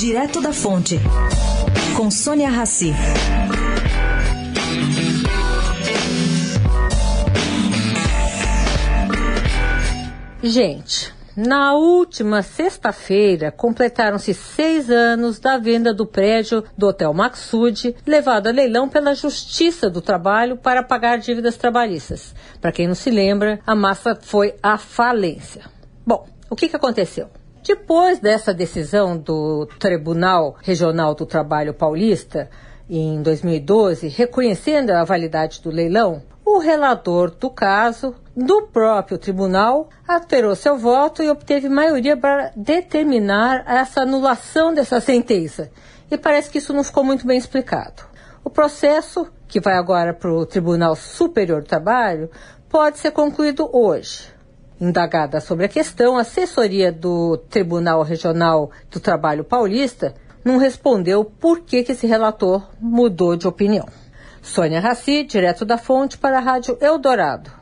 Direto da Fonte, com Sônia Rassi. Gente, na última sexta-feira completaram-se seis anos da venda do prédio do Hotel Maxud, levado a leilão pela Justiça do Trabalho para pagar dívidas trabalhistas. Para quem não se lembra, a massa foi à falência. Bom, o que, que aconteceu? Depois dessa decisão do Tribunal Regional do Trabalho Paulista, em 2012, reconhecendo a validade do leilão, o relator do caso, do próprio tribunal, alterou seu voto e obteve maioria para determinar essa anulação dessa sentença. E parece que isso não ficou muito bem explicado. O processo, que vai agora para o Tribunal Superior do Trabalho, pode ser concluído hoje. Indagada sobre a questão, a assessoria do Tribunal Regional do Trabalho Paulista não respondeu por que, esse relator mudou de opinião. Sônia Raci, direto da fonte para a Rádio Eldorado.